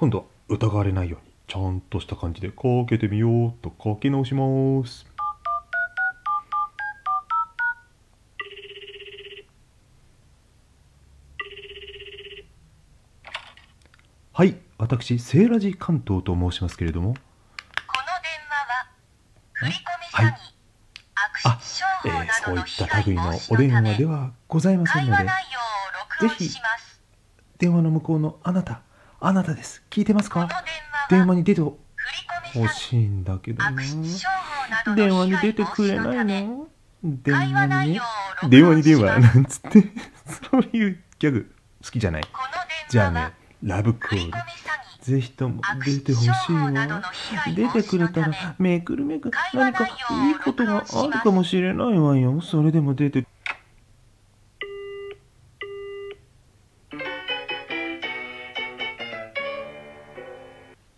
今度は疑われないようにちゃんとした感じでかけてみようとかけ直します。はい私セーラジ関東と申しますけれども。この電話は振り込み詐欺、はい。あえーそういった類のお電話ではございませんのでぜひ電話の向こうのあなたあなたです。聞いてますか？電電話に出てほしいんだけどな。電話に出てくれないの？電会話話にね電話に電話？なんつって？そういうギャグ好きじゃない？じゃあねラブコール。ぜひとも出てほしいわ。出てくれたらめくるめく何かいいことがあるかもしれないわよ。それでも出て